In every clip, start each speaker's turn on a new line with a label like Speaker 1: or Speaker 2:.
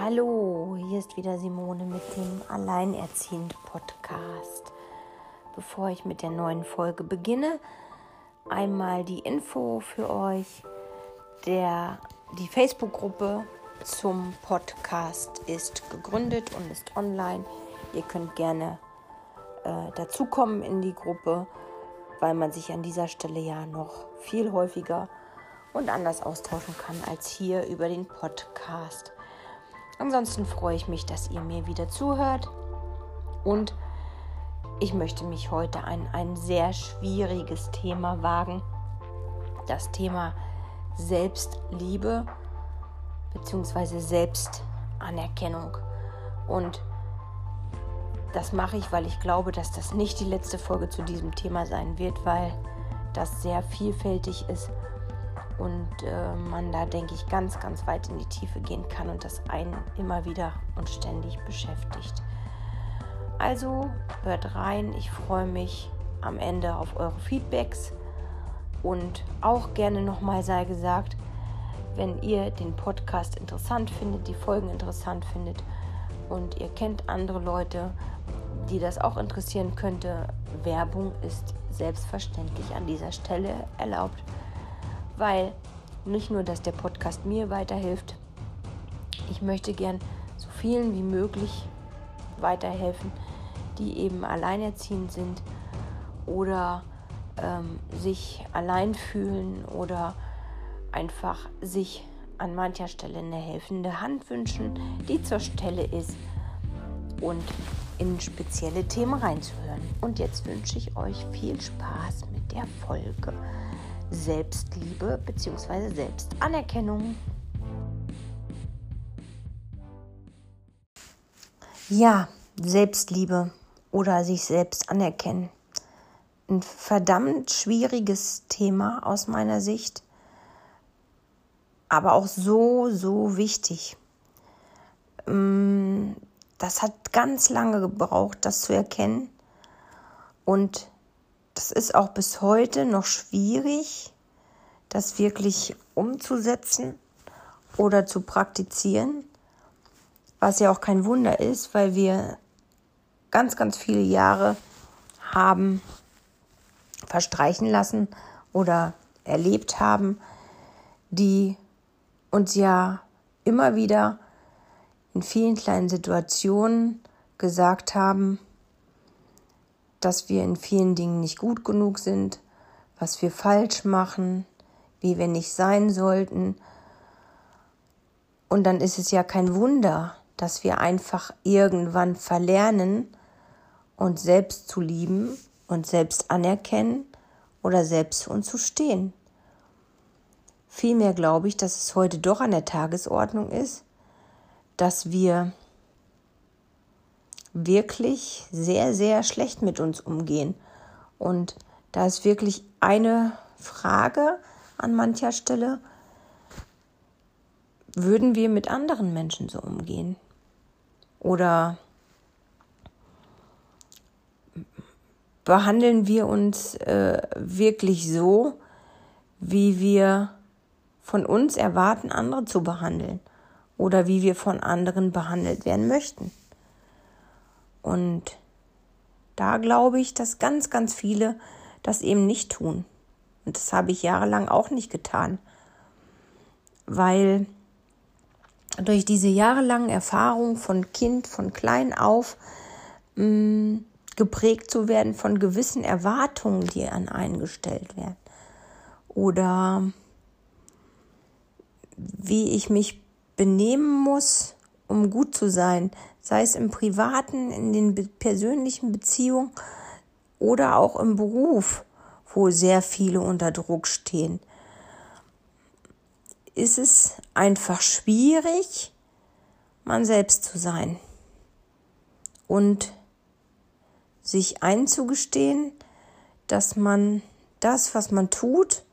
Speaker 1: Hallo, hier ist wieder Simone mit dem Alleinerziehend Podcast. Bevor ich mit der neuen Folge beginne, einmal die Info für euch. Der, die Facebook-Gruppe zum Podcast ist gegründet und ist online. Ihr könnt gerne äh, dazukommen in die Gruppe, weil man sich an dieser Stelle ja noch viel häufiger und anders austauschen kann als hier über den Podcast. Ansonsten freue ich mich, dass ihr mir wieder zuhört und ich möchte mich heute an ein sehr schwieriges Thema wagen. Das Thema Selbstliebe bzw. Selbstanerkennung. Und das mache ich, weil ich glaube, dass das nicht die letzte Folge zu diesem Thema sein wird, weil das sehr vielfältig ist und äh, man da, denke ich, ganz, ganz weit in die Tiefe gehen kann und das einen immer wieder und ständig beschäftigt. Also hört rein, ich freue mich am Ende auf eure Feedbacks und auch gerne nochmal sei gesagt, wenn ihr den Podcast interessant findet, die Folgen interessant findet und ihr kennt andere Leute, die das auch interessieren könnte, Werbung ist selbstverständlich an dieser Stelle erlaubt weil nicht nur, dass der Podcast mir weiterhilft, ich möchte gern so vielen wie möglich weiterhelfen, die eben alleinerziehend sind oder ähm, sich allein fühlen oder einfach sich an mancher Stelle eine helfende Hand wünschen, die zur Stelle ist und in spezielle Themen reinzuhören. Und jetzt wünsche ich euch viel Spaß mit der Folge. Selbstliebe bzw. Selbstanerkennung. Ja, Selbstliebe oder sich selbst anerkennen. Ein verdammt schwieriges Thema aus meiner Sicht, aber auch so, so wichtig. Mm, das hat ganz lange gebraucht, das zu erkennen. Und das ist auch bis heute noch schwierig, das wirklich umzusetzen oder zu praktizieren, was ja auch kein Wunder ist, weil wir ganz, ganz viele Jahre haben verstreichen lassen oder erlebt haben, die uns ja immer wieder in vielen kleinen Situationen gesagt haben, dass wir in vielen Dingen nicht gut genug sind, was wir falsch machen, wie wir nicht sein sollten. Und dann ist es ja kein Wunder, dass wir einfach irgendwann verlernen, uns selbst zu lieben und selbst anerkennen oder selbst für uns zu stehen. Vielmehr glaube ich, dass es heute doch an der Tagesordnung ist, dass wir wirklich sehr, sehr schlecht mit uns umgehen. Und da ist wirklich eine Frage an mancher Stelle, würden wir mit anderen Menschen so umgehen? Oder behandeln wir uns äh, wirklich so, wie wir von uns erwarten, andere zu behandeln? Oder wie wir von anderen behandelt werden möchten? Und da glaube ich, dass ganz, ganz viele das eben nicht tun. Und das habe ich jahrelang auch nicht getan. Weil durch diese jahrelangen Erfahrungen von Kind, von klein auf, mh, mm, geprägt zu werden von gewissen Erwartungen, die an einen gestellt werden. Oder wie ich mich benehmen muss, um gut zu sein, sei es im privaten, in den persönlichen Beziehungen oder auch im Beruf, wo sehr viele unter Druck stehen, ist es einfach schwierig, man selbst zu sein und sich einzugestehen, dass man das, was man tut,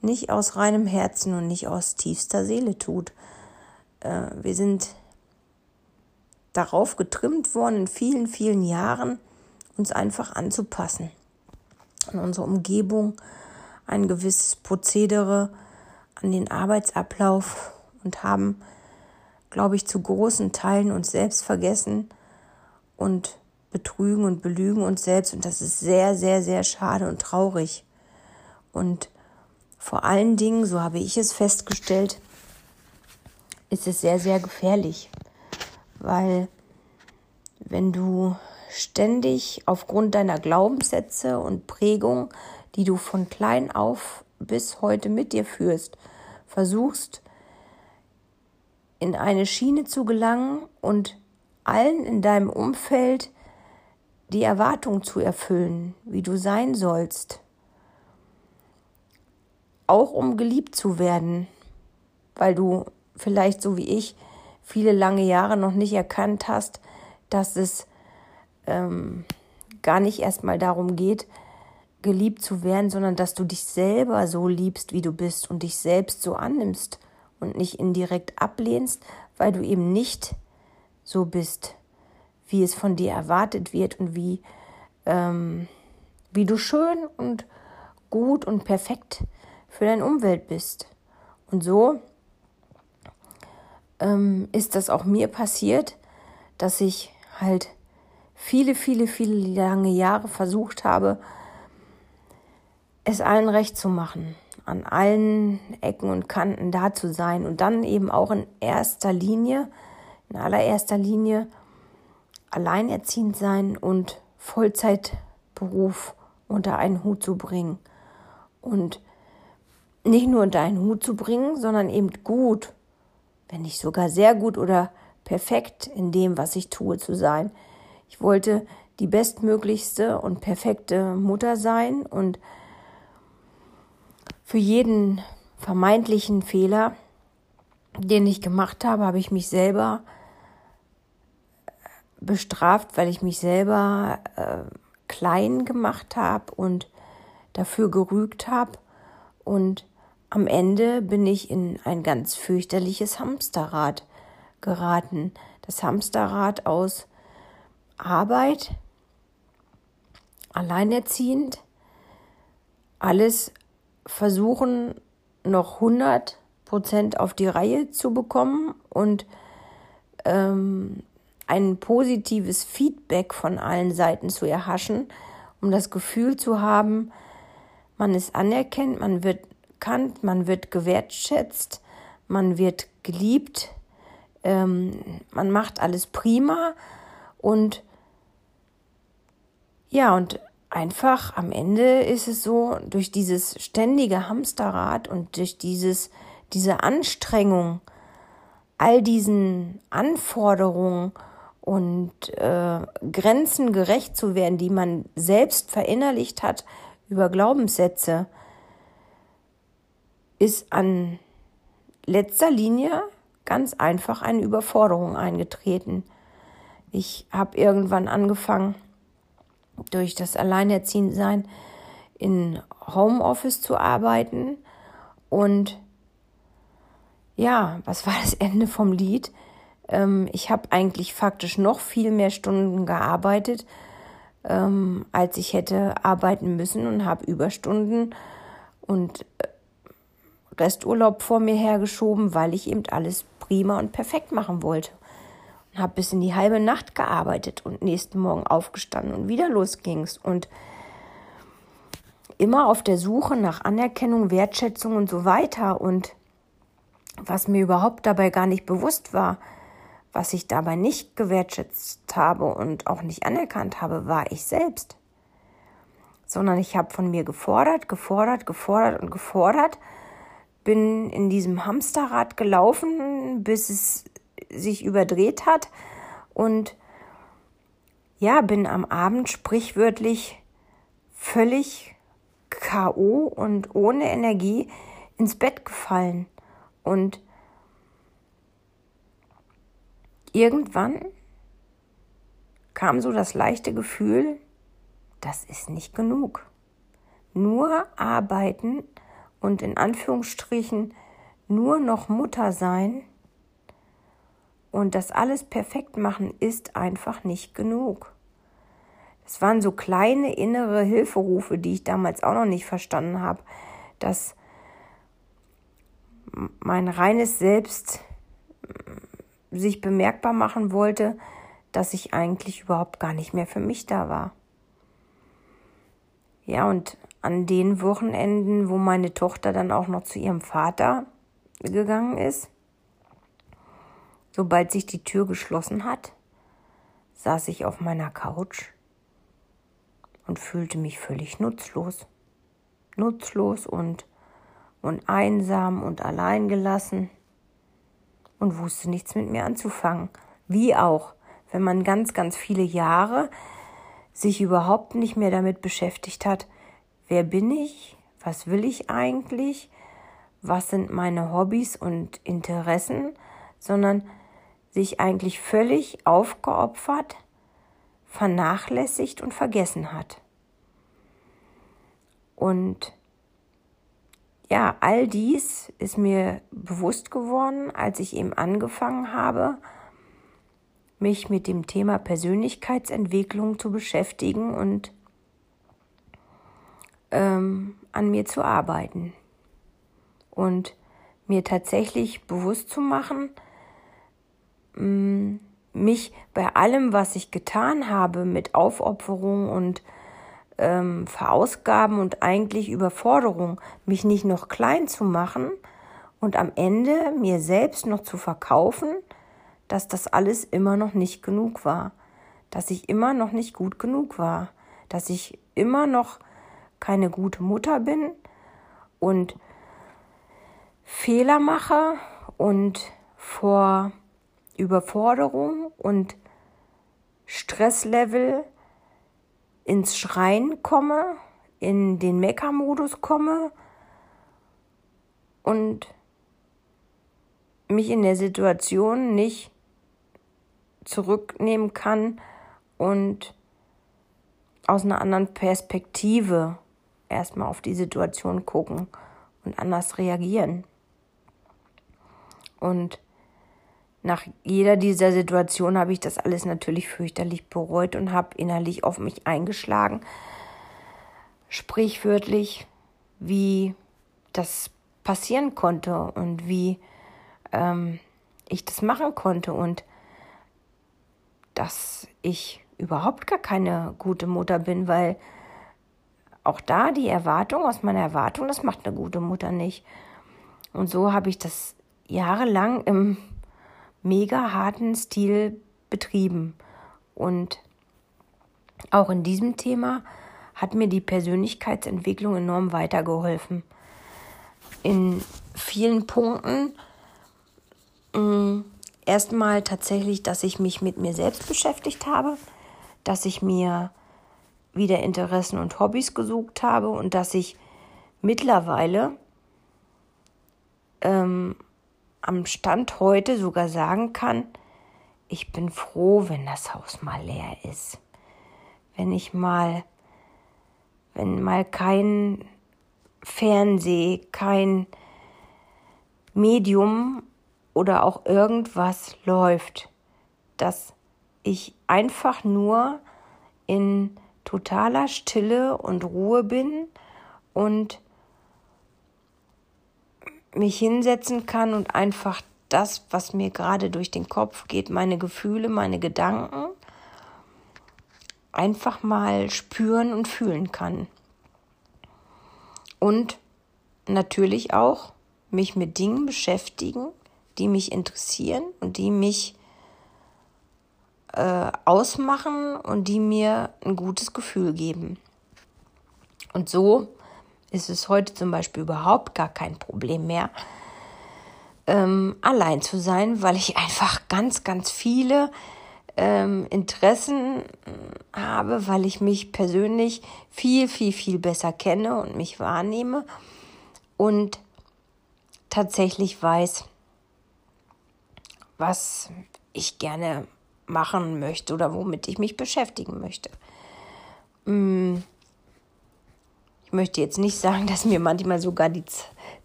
Speaker 1: nicht aus reinem Herzen und nicht aus tiefster Seele tut. Äh, wir sind darauf getrimmt worden, in vielen, vielen Jahren uns einfach anzupassen. An unsere Umgebung, ein gewisses Prozedere, an den Arbeitsablauf und haben glaube ich, zu großen Teilen uns selbst vergessen und betrügen und belügen uns selbst. Und das ist sehr, sehr, sehr schade und traurig. Und vor allen Dingen, so habe ich es festgestellt, ist es sehr, sehr gefährlich, weil wenn du ständig aufgrund deiner Glaubenssätze und Prägung, die du von klein auf bis heute mit dir führst, versuchst, in eine Schiene zu gelangen und allen in deinem Umfeld die Erwartung zu erfüllen, wie du sein sollst, auch um geliebt zu werden, weil du vielleicht so wie ich viele lange Jahre noch nicht erkannt hast, dass es ähm, gar nicht erstmal darum geht, geliebt zu werden, sondern dass du dich selber so liebst, wie du bist und dich selbst so annimmst und nicht indirekt ablehnst, weil du eben nicht so bist, wie es von dir erwartet wird und wie, ähm, wie du schön und gut und perfekt für deine Umwelt bist. Und so ähm, ist das auch mir passiert, dass ich halt viele, viele, viele lange Jahre versucht habe, es allen recht zu machen, an allen Ecken und Kanten da zu sein und dann eben auch in erster Linie, in allererster Linie alleinerziehend sein und Vollzeitberuf unter einen Hut zu bringen. Und nicht nur unter einen Hut zu bringen, sondern eben gut, wenn nicht sogar sehr gut oder perfekt in dem, was ich tue, zu sein. Ich wollte die bestmöglichste und perfekte Mutter sein und für jeden vermeintlichen Fehler, den ich gemacht habe, habe ich mich selber bestraft, weil ich mich selber äh, klein gemacht habe und dafür gerügt habe. Und am Ende bin ich in ein ganz fürchterliches Hamsterrad geraten. Das Hamsterrad aus Arbeit, alleinerziehend, alles versuchen noch 100 Prozent auf die Reihe zu bekommen und ähm, ein positives Feedback von allen Seiten zu erhaschen, um das Gefühl zu haben, man ist anerkannt, man wird kannt, man wird gewertschätzt, man wird geliebt, ähm, man macht alles prima und ja, und einfach am Ende ist es so, durch dieses ständige Hamsterrad und durch dieses, diese Anstrengung, all diesen Anforderungen und äh, Grenzen gerecht zu werden, die man selbst verinnerlicht hat über Glaubenssätze, ist an letzter Linie ganz einfach eine Überforderung eingetreten. Ich habe irgendwann angefangen, durch das Alleinerziehendsein in Homeoffice zu arbeiten. Und ja, was war das Ende vom Lied? Ähm, ich habe eigentlich faktisch noch viel mehr Stunden gearbeitet, ähm, als ich hätte arbeiten müssen und habe Überstunden und äh, Resturlaub vor mir hergeschoben, weil ich eben alles prima und perfekt machen wollte. Und habe bis in die halbe Nacht gearbeitet und nächsten Morgen aufgestanden und wieder los ging's. Und immer auf der Suche nach Anerkennung, Wertschätzung und so weiter. Und was mir überhaupt dabei gar nicht bewusst war, was ich dabei nicht gewertschätzt habe und auch nicht anerkannt habe, war ich selbst. Sondern ich habe von mir gefordert, gefordert, gefordert und gefordert, bin in diesem Hamsterrad gelaufen, bis es sich überdreht hat und ja, bin am Abend sprichwörtlich völlig KO und ohne Energie ins Bett gefallen und irgendwann kam so das leichte Gefühl, das ist nicht genug. Nur arbeiten und in Anführungsstrichen nur noch Mutter sein und das alles perfekt machen ist einfach nicht genug. Es waren so kleine innere Hilferufe, die ich damals auch noch nicht verstanden habe, dass mein reines Selbst sich bemerkbar machen wollte, dass ich eigentlich überhaupt gar nicht mehr für mich da war. Ja, und an den Wochenenden, wo meine Tochter dann auch noch zu ihrem Vater gegangen ist, sobald sich die Tür geschlossen hat, saß ich auf meiner Couch und fühlte mich völlig nutzlos. Nutzlos und, und einsam und allein gelassen und wusste nichts mit mir anzufangen. Wie auch, wenn man ganz, ganz viele Jahre sich überhaupt nicht mehr damit beschäftigt hat, wer bin ich, was will ich eigentlich, was sind meine Hobbys und Interessen, sondern sich eigentlich völlig aufgeopfert, vernachlässigt und vergessen hat. Und ja, all dies ist mir bewusst geworden, als ich eben angefangen habe, mich mit dem Thema Persönlichkeitsentwicklung zu beschäftigen und ähm, an mir zu arbeiten. Und mir tatsächlich bewusst zu machen, Mm, mich bei allem, was ich getan habe, mit Aufopferung und ähm, Verausgaben und eigentlich Überforderung, mich nicht noch klein zu machen und am Ende mir selbst noch zu verkaufen, dass das alles immer noch nicht genug war, dass ich immer noch nicht gut genug war, dass ich immer noch keine gute Mutter bin und Fehler mache und vor Überforderung und Stresslevel ins Schreien komme, in den Meckermodus komme und mich in der Situation nicht zurücknehmen kann und aus einer anderen Perspektive erstmal auf die Situation gucken und anders reagieren. Und nach jeder dieser Situationen habe ich das alles natürlich fürchterlich bereut und habe innerlich auf mich eingeschlagen. Sprichwörtlich, wie das passieren konnte und wie ähm, ich das machen konnte und dass ich überhaupt gar keine gute Mutter bin, weil auch da die Erwartung aus meiner Erwartung, das macht eine gute Mutter nicht. Und so habe ich das jahrelang im mega harten Stil betrieben. Und auch in diesem Thema hat mir die Persönlichkeitsentwicklung enorm weitergeholfen. In vielen Punkten mm, erstmal tatsächlich, dass ich mich mit mir selbst beschäftigt habe, dass ich mir wieder Interessen und Hobbys gesucht habe und dass ich mittlerweile ähm, am Stand heute sogar sagen kann, ich bin froh, wenn das Haus mal leer ist. Wenn ich mal, wenn mal kein Fernseh, kein Medium oder auch irgendwas läuft, dass ich einfach nur in totaler Stille und Ruhe bin und mich hinsetzen kann und einfach das, was mir gerade durch den Kopf geht, meine Gefühle, meine Gedanken, einfach mal spüren und fühlen kann. Und natürlich auch mich mit Dingen beschäftigen, die mich interessieren und die mich äh, ausmachen und die mir ein gutes Gefühl geben. Und so ist es heute zum Beispiel überhaupt gar kein Problem mehr, ähm, allein zu sein, weil ich einfach ganz, ganz viele ähm, Interessen habe, weil ich mich persönlich viel, viel, viel besser kenne und mich wahrnehme und tatsächlich weiß, was ich gerne machen möchte oder womit ich mich beschäftigen möchte. Mm. Ich möchte jetzt nicht sagen, dass mir manchmal sogar die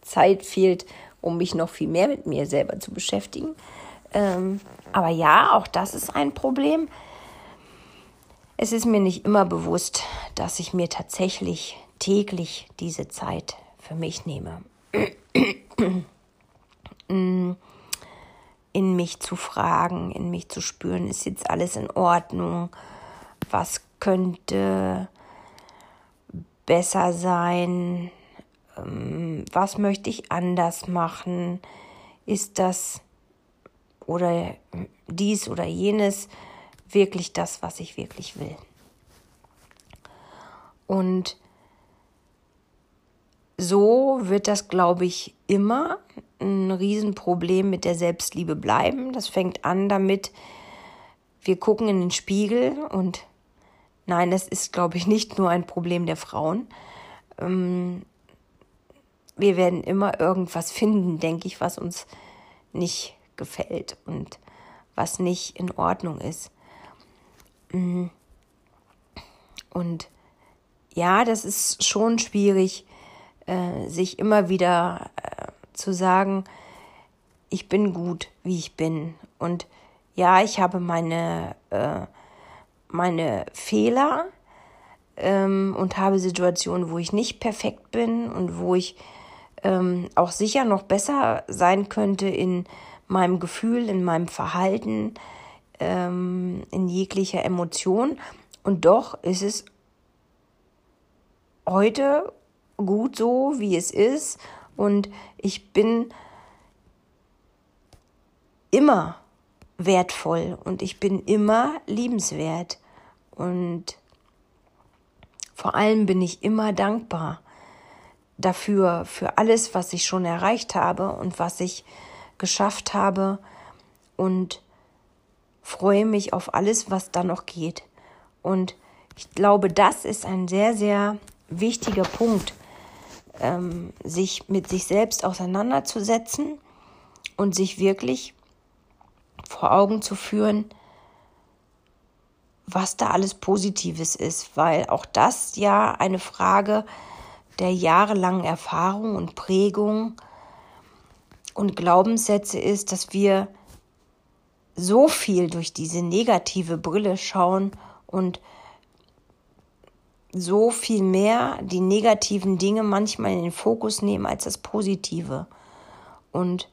Speaker 1: Zeit fehlt, um mich noch viel mehr mit mir selber zu beschäftigen. Ähm, aber ja, auch das ist ein Problem. Es ist mir nicht immer bewusst, dass ich mir tatsächlich täglich diese Zeit für mich nehme. In mich zu fragen, in mich zu spüren, ist jetzt alles in Ordnung? Was könnte besser sein? Ähm, was möchte ich anders machen? Ist das oder dies oder jenes wirklich das, was ich wirklich will? Und so wird das, glaube ich, immer ein Riesenproblem mit der Selbstliebe bleiben. Das fängt an damit, wir gucken in den Spiegel und nein, das ist, glaube ich, nicht nur ein Problem der Frauen. Ähm, wir werden immer irgendwas finden, denke ich, was uns nicht gefällt und was nicht in Ordnung ist. Mm. Und ja, das ist schon schwierig, äh, sich immer wieder äh, zu sagen, ich bin gut, wie ich bin. Und ja, ich habe meine, äh, meine Fehler ähm, und habe Situationen, wo ich nicht perfekt bin und wo ich ähm, auch sicher noch besser sein könnte in meinem Gefühl, in meinem Verhalten, ähm, in jeglicher Emotion. Und doch ist es heute gut so, wie es ist. Und ich bin immer wertvoll und ich bin immer liebenswert. Und vor allem bin ich immer dankbar dafür, für alles, was ich schon erreicht habe und was ich geschafft habe und freue mich auf alles, was da noch geht. Und ich glaube, das ist ein sehr, sehr wichtiger Punkt, ähm, sich mit sich selbst auseinanderzusetzen und sich wirklich vor Augen zu führen, was da alles Positives ist, weil auch das ja eine Frage der jahrelangen Erfahrung und Prägung und Glaubenssätze ist, dass wir so viel durch diese negative Brille schauen und so viel mehr die negativen Dinge manchmal in den Fokus nehmen als das Positive. Und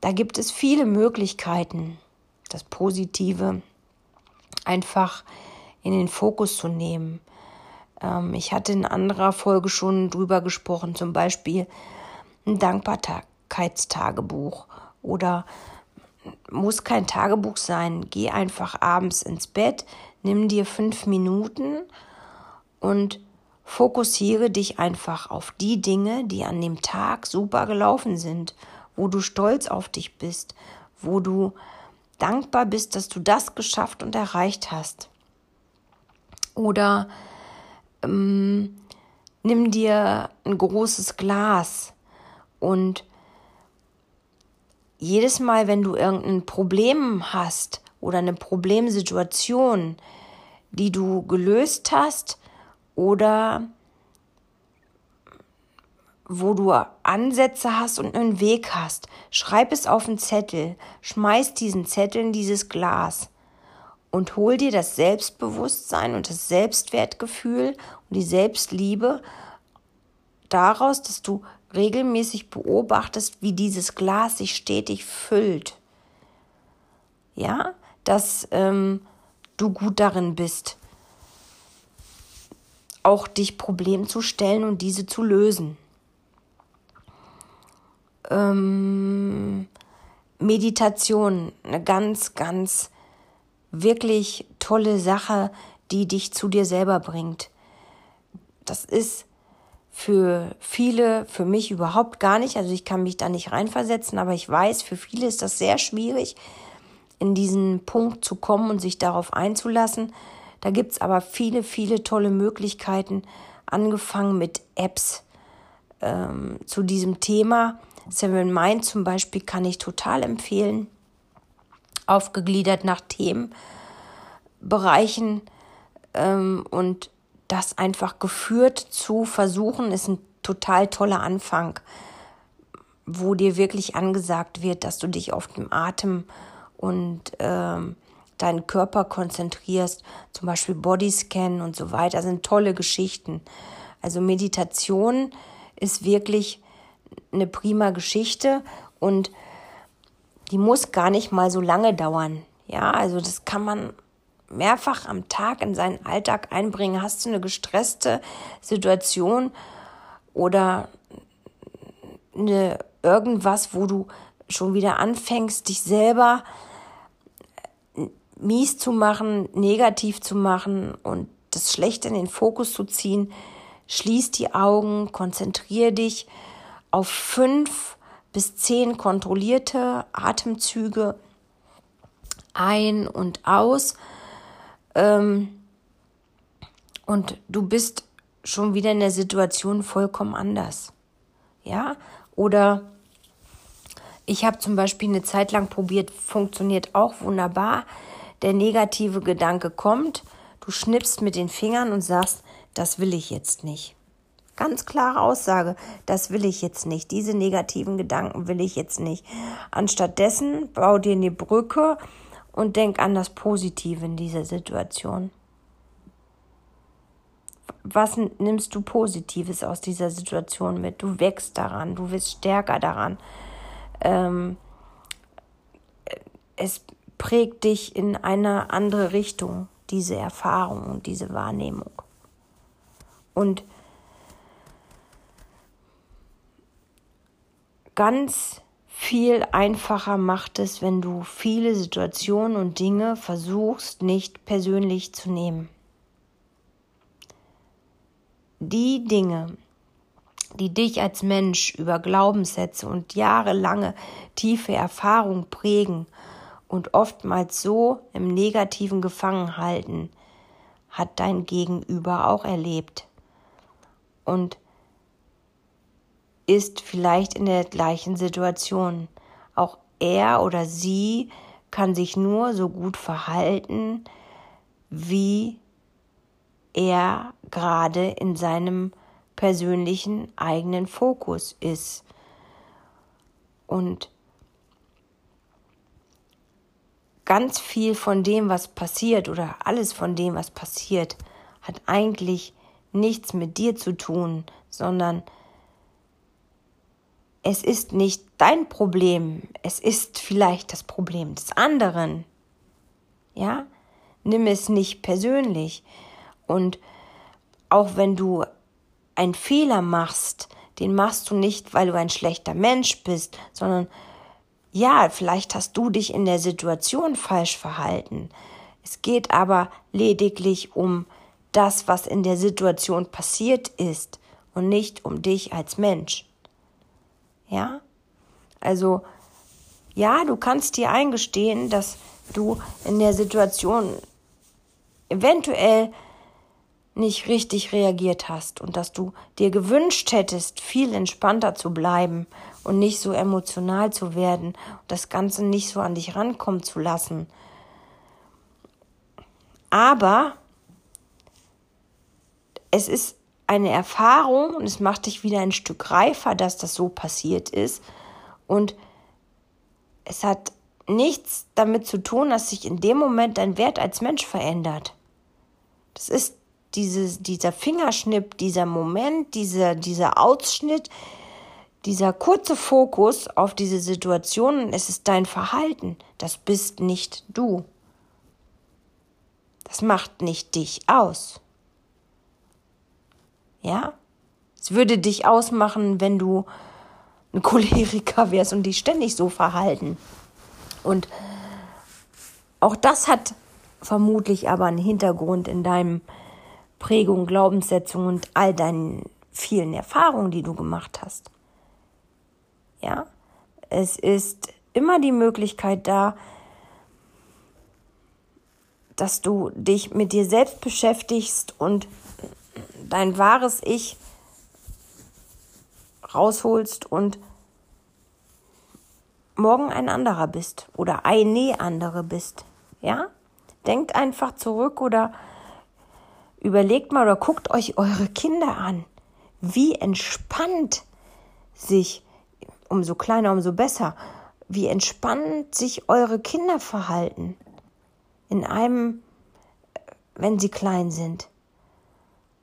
Speaker 1: da gibt es viele Möglichkeiten, das Positive einfach in den Fokus zu nehmen. Ähm, ich hatte in anderer Folge schon drüber gesprochen, zum Beispiel ein Dankbarkeitstagebuch oder muss kein Tagebuch sein. Geh einfach abends ins Bett, nimm dir fünf Minuten und fokussiere dich einfach auf die Dinge, die an dem Tag super gelaufen sind, wo du stolz auf dich bist, wo du dankbar bist, dass du das geschafft und erreicht hast. Oder ähm, nimm dir ein großes Glas und jedes Mal, wenn du irgendein Problem hast oder eine Problemsituation, die du gelöst hast, oder wo du Ansätze hast und einen Weg hast. Schreib es auf einen Zettel, schmeiß diesen Zettel in dieses Glas und hol dir das Selbstbewusstsein und das Selbstwertgefühl und die Selbstliebe daraus, dass du regelmäßig beobachtest, wie dieses Glas sich stetig füllt. Ja, dass ähm, du gut darin bist, auch dich Problemen zu stellen und diese zu lösen. Ähm, Meditation, eine ganz, ganz wirklich tolle Sache, die dich zu dir selber bringt. Das ist für viele, für mich überhaupt gar nicht. Also ich kann mich da nicht reinversetzen, aber ich weiß, für viele ist das sehr schwierig, in diesen Punkt zu kommen und sich darauf einzulassen. Da gibt es aber viele, viele tolle Möglichkeiten, angefangen mit Apps ähm, zu diesem Thema. Seven Mind zum Beispiel kann ich total empfehlen, aufgegliedert nach Themenbereichen ähm, und das einfach geführt zu versuchen, ist ein total toller Anfang, wo dir wirklich angesagt wird, dass du dich auf dem Atem und ähm, deinen Körper konzentrierst, zum Beispiel Bodyscan und so weiter, sind tolle Geschichten. Also Meditation ist wirklich eine prima Geschichte und die muss gar nicht mal so lange dauern. Ja, also das kann man mehrfach am Tag in seinen Alltag einbringen. Hast du eine gestresste Situation oder eine, irgendwas, wo du schon wieder anfängst, dich selber mies zu machen, negativ zu machen und das Schlechte in den Fokus zu ziehen, schließ die Augen, konzentriere dich auf fünf bis zehn kontrollierte Atemzüge ein und aus. Ähm, und du bist schon wieder in der Situation vollkommen anders. Ja? Oder ich habe zum Beispiel eine Zeit lang probiert, funktioniert auch wunderbar. Der negative Gedanke kommt, du schnippst mit den Fingern und sagst, das will ich jetzt nicht. Ganz klare Aussage, das will ich jetzt nicht. Diese negativen Gedanken will ich jetzt nicht. Anstattdessen bau dir eine Brücke und denk an das Positive in dieser Situation. Was nimmst du Positives aus dieser Situation mit? Du wächst daran, du wirst stärker daran. Ähm, es prägt dich in eine andere Richtung, diese Erfahrung und diese Wahrnehmung. Und ganz viel einfacher macht es, wenn du viele Situationen und Dinge versuchst, nicht persönlich zu nehmen. Die Dinge, die dich als Mensch über Glaubenssätze und jahrelange tiefe Erfahrung prägen und oftmals so im Negativen gefangen halten, hat dein Gegenüber auch erlebt. Und ist vielleicht in der gleichen Situation. Auch er oder sie kann sich nur so gut verhalten, wie er gerade in seinem persönlichen eigenen Fokus ist. Und ganz viel von dem, was passiert oder alles von dem, was passiert, hat eigentlich nichts mit dir zu tun, sondern es ist nicht dein Problem, es ist vielleicht das Problem des anderen. Ja? Nimm es nicht persönlich. Und auch wenn du einen Fehler machst, den machst du nicht, weil du ein schlechter Mensch bist, sondern ja, vielleicht hast du dich in der Situation falsch verhalten. Es geht aber lediglich um das, was in der Situation passiert ist und nicht um dich als Mensch. Ja? Also, ja, du kannst dir eingestehen, dass du in der Situation eventuell nicht richtig reagiert hast und dass du dir gewünscht hättest, viel entspannter zu bleiben und nicht so emotional zu werden das Ganze nicht so an dich rankommen zu lassen. Aber es ist eine Erfahrung und es macht dich wieder ein Stück reifer, dass das so passiert ist. Und es hat nichts damit zu tun, dass sich in dem Moment dein Wert als Mensch verändert. Das ist dieses, dieser Fingerschnipp, dieser Moment, dieser, dieser Ausschnitt, dieser kurze Fokus auf diese Situation, es ist dein Verhalten. Das bist nicht du. Das macht nicht dich aus. Ja? Es würde dich ausmachen, wenn du ein Choleriker wärst und dich ständig so verhalten. Und auch das hat vermutlich aber einen Hintergrund in deinem Prägung, Glaubenssetzung und all deinen vielen Erfahrungen, die du gemacht hast. Ja, es ist immer die Möglichkeit da, dass du dich mit dir selbst beschäftigst und dein wahres Ich rausholst und morgen ein anderer bist oder eine andere bist. Ja? Denkt einfach zurück oder überlegt mal oder guckt euch eure Kinder an. Wie entspannt sich, umso kleiner, umso besser, wie entspannt sich eure Kinder verhalten. In einem, wenn sie klein sind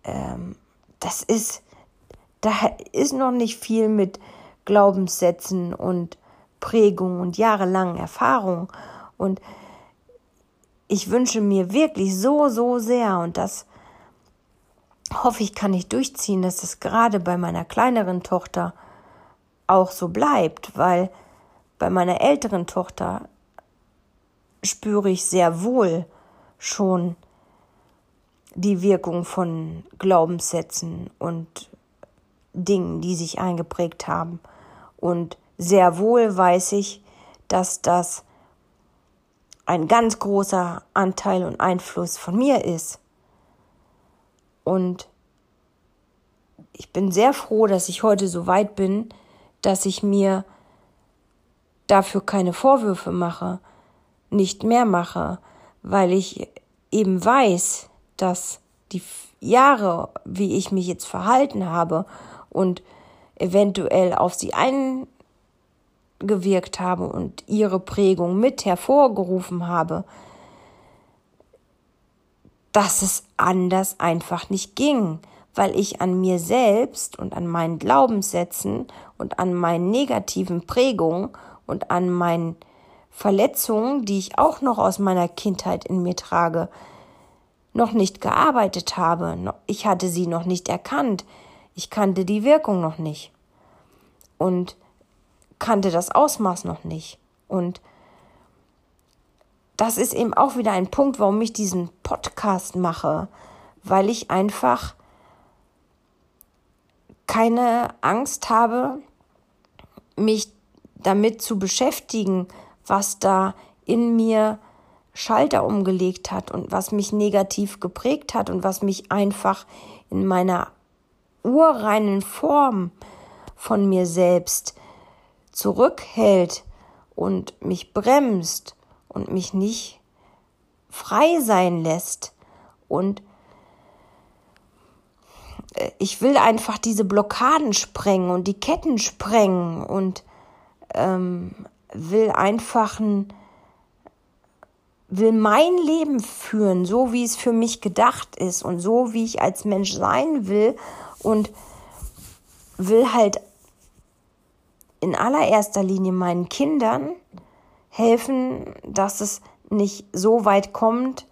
Speaker 1: ähm, das ist, da ist noch nicht viel mit Glaubenssätzen und Prägung und jahrelangen Erfahrung. Und ich wünsche mir wirklich so, so sehr und das hoffe ich, kann ich durchziehen, dass es gerade bei meiner kleineren Tochter auch so bleibt, weil bei meiner älteren Tochter spüre ich sehr wohl schon die Wirkung von Glaubenssätzen und Dingen, die sich eingeprägt haben. Und sehr wohl weiß ich, dass das ein ganz großer Anteil und Einfluss von mir ist. Und ich bin sehr froh, dass ich heute so weit bin, dass ich mir dafür keine Vorwürfe mache, nicht mehr mache, weil ich eben weiß, dass die Jahre, wie ich mich jetzt verhalten habe und eventuell auf sie eingewirkt habe und ihre Prägung mit hervorgerufen habe, dass es anders einfach nicht ging, weil ich an mir selbst und an meinen Glaubenssätzen und an meinen negativen Prägungen und an meinen Verletzungen, die ich auch noch aus meiner Kindheit in mir trage, noch nicht gearbeitet habe. Ich hatte sie noch nicht erkannt. Ich kannte die Wirkung noch nicht. Und kannte das Ausmaß noch nicht. Und das ist eben auch wieder ein Punkt, warum ich diesen Podcast mache, weil ich einfach keine Angst habe, mich damit zu beschäftigen, was da in mir Schalter umgelegt hat und was mich negativ geprägt hat und was mich einfach in meiner urreinen Form von mir selbst zurückhält und mich bremst und mich nicht frei sein lässt und ich will einfach diese Blockaden sprengen und die Ketten sprengen und ähm, will einfach ein, will mein Leben führen, so wie es für mich gedacht ist und so wie ich als Mensch sein will und will halt in allererster Linie meinen Kindern helfen, dass es nicht so weit kommt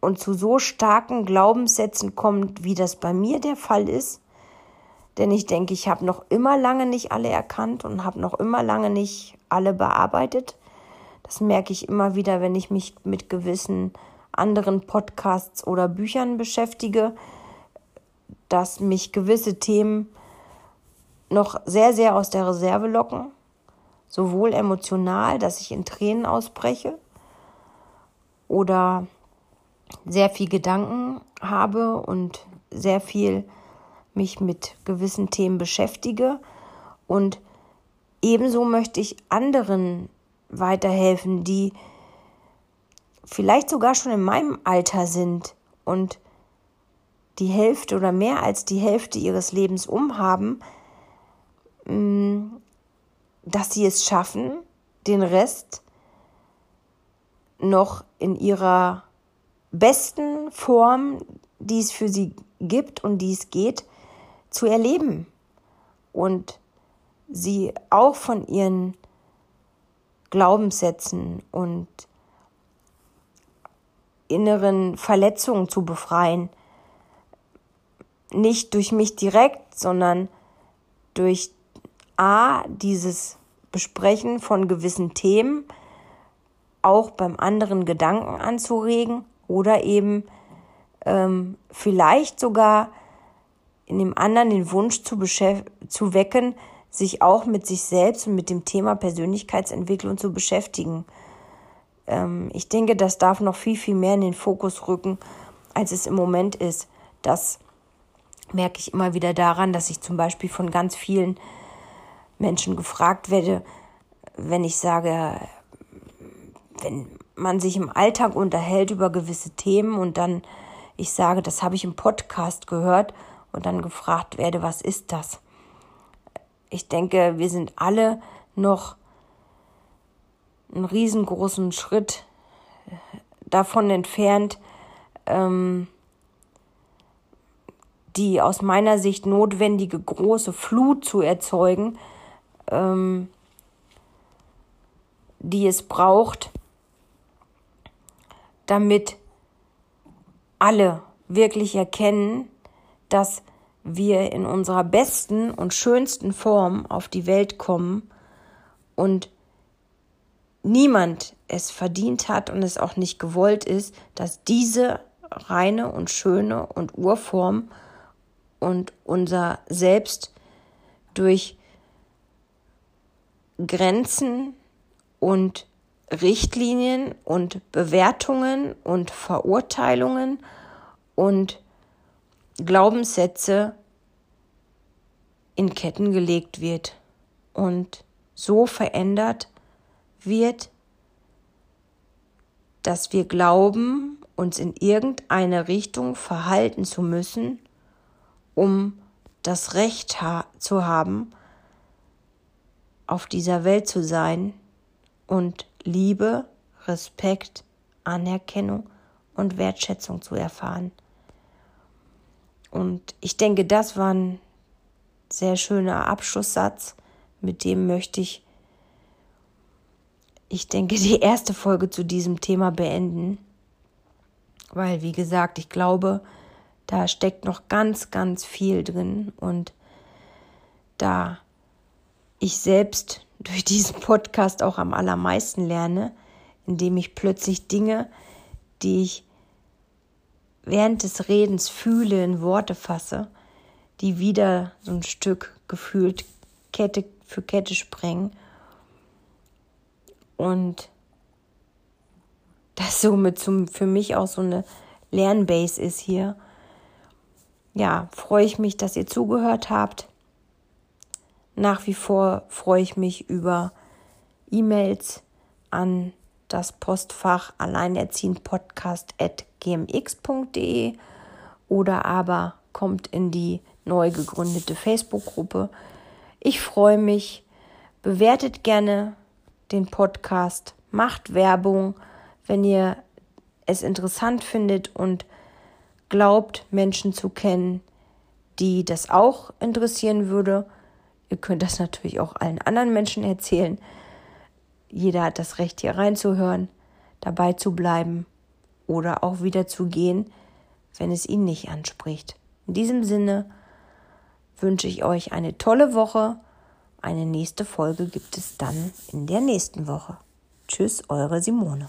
Speaker 1: und zu so starken Glaubenssätzen kommt, wie das bei mir der Fall ist. Denn ich denke, ich habe noch immer lange nicht alle erkannt und habe noch immer lange nicht alle bearbeitet. Das merke ich immer wieder, wenn ich mich mit gewissen anderen Podcasts oder Büchern beschäftige, dass mich gewisse Themen noch sehr, sehr aus der Reserve locken. Sowohl emotional, dass ich in Tränen ausbreche oder sehr viel Gedanken habe und sehr viel mich mit gewissen Themen beschäftige. Und ebenso möchte ich anderen weiterhelfen, die vielleicht sogar schon in meinem Alter sind und die Hälfte oder mehr als die Hälfte ihres Lebens umhaben, mm, dass sie es schaffen, den Rest noch in ihrer besten Form, die es für sie gibt und die es geht, zu erleben und sie auch von ihren Glaubenssätzen und inneren Verletzungen zu befreien. Nicht durch mich direkt, sondern durch A, dieses Besprechen von gewissen Themen, auch beim anderen Gedanken anzuregen oder eben ähm, vielleicht sogar in dem anderen den Wunsch zu, zu wecken, sich auch mit sich selbst und mit dem Thema Persönlichkeitsentwicklung zu beschäftigen. Ähm, ich denke, das darf noch viel, viel mehr in den Fokus rücken, als es im Moment ist. Das merke ich immer wieder daran, dass ich zum Beispiel von ganz vielen Menschen gefragt werde, wenn ich sage, wenn man sich im Alltag unterhält über gewisse Themen und dann ich sage, das habe ich im Podcast gehört und dann gefragt werde, was ist das? Ich denke, wir sind alle noch einen riesengroßen Schritt davon entfernt, ähm, die aus meiner Sicht notwendige große Flut zu erzeugen, ähm, die es braucht, damit alle wirklich erkennen, dass wir in unserer besten und schönsten Form auf die Welt kommen und niemand es verdient hat und es auch nicht gewollt ist, dass diese reine und schöne und Urform und unser Selbst durch Grenzen und Richtlinien und Bewertungen und Verurteilungen und Glaubenssätze in Ketten gelegt wird. Und so verändert wird, dass wir glauben, uns in irgendeine Richtung verhalten zu müssen, um das Recht ha zu haben, auf dieser Welt zu sein und Liebe, Respekt, Anerkennung und Wertschätzung zu erfahren. Und ich denke, das war ein sehr schöner Abschlusssatz, mit dem möchte ich, ich denke, die erste Folge zu diesem Thema beenden. Weil, wie gesagt, ich glaube, da steckt noch ganz, ganz viel drin und da ich selbst durch diesen Podcast auch am allermeisten lerne, indem ich plötzlich Dinge, die ich während des Redens fühle, in Worte fasse, die wieder so ein Stück gefühlt Kette für Kette sprengen. Und das somit zum, für mich auch so eine Lernbase ist hier. Ja, freue ich mich, dass ihr zugehört habt. Nach wie vor freue ich mich über E-Mails an das Postfach alleinerziehendpodcast.gmx.de oder aber kommt in die neu gegründete Facebook-Gruppe. Ich freue mich. Bewertet gerne den Podcast, macht Werbung, wenn ihr es interessant findet und glaubt, Menschen zu kennen, die das auch interessieren würde. Ihr könnt das natürlich auch allen anderen Menschen erzählen. Jeder hat das Recht, hier reinzuhören, dabei zu bleiben oder auch wieder zu gehen, wenn es ihn nicht anspricht. In diesem Sinne wünsche ich euch eine tolle Woche. Eine nächste Folge gibt es dann in der nächsten Woche. Tschüss, eure Simone.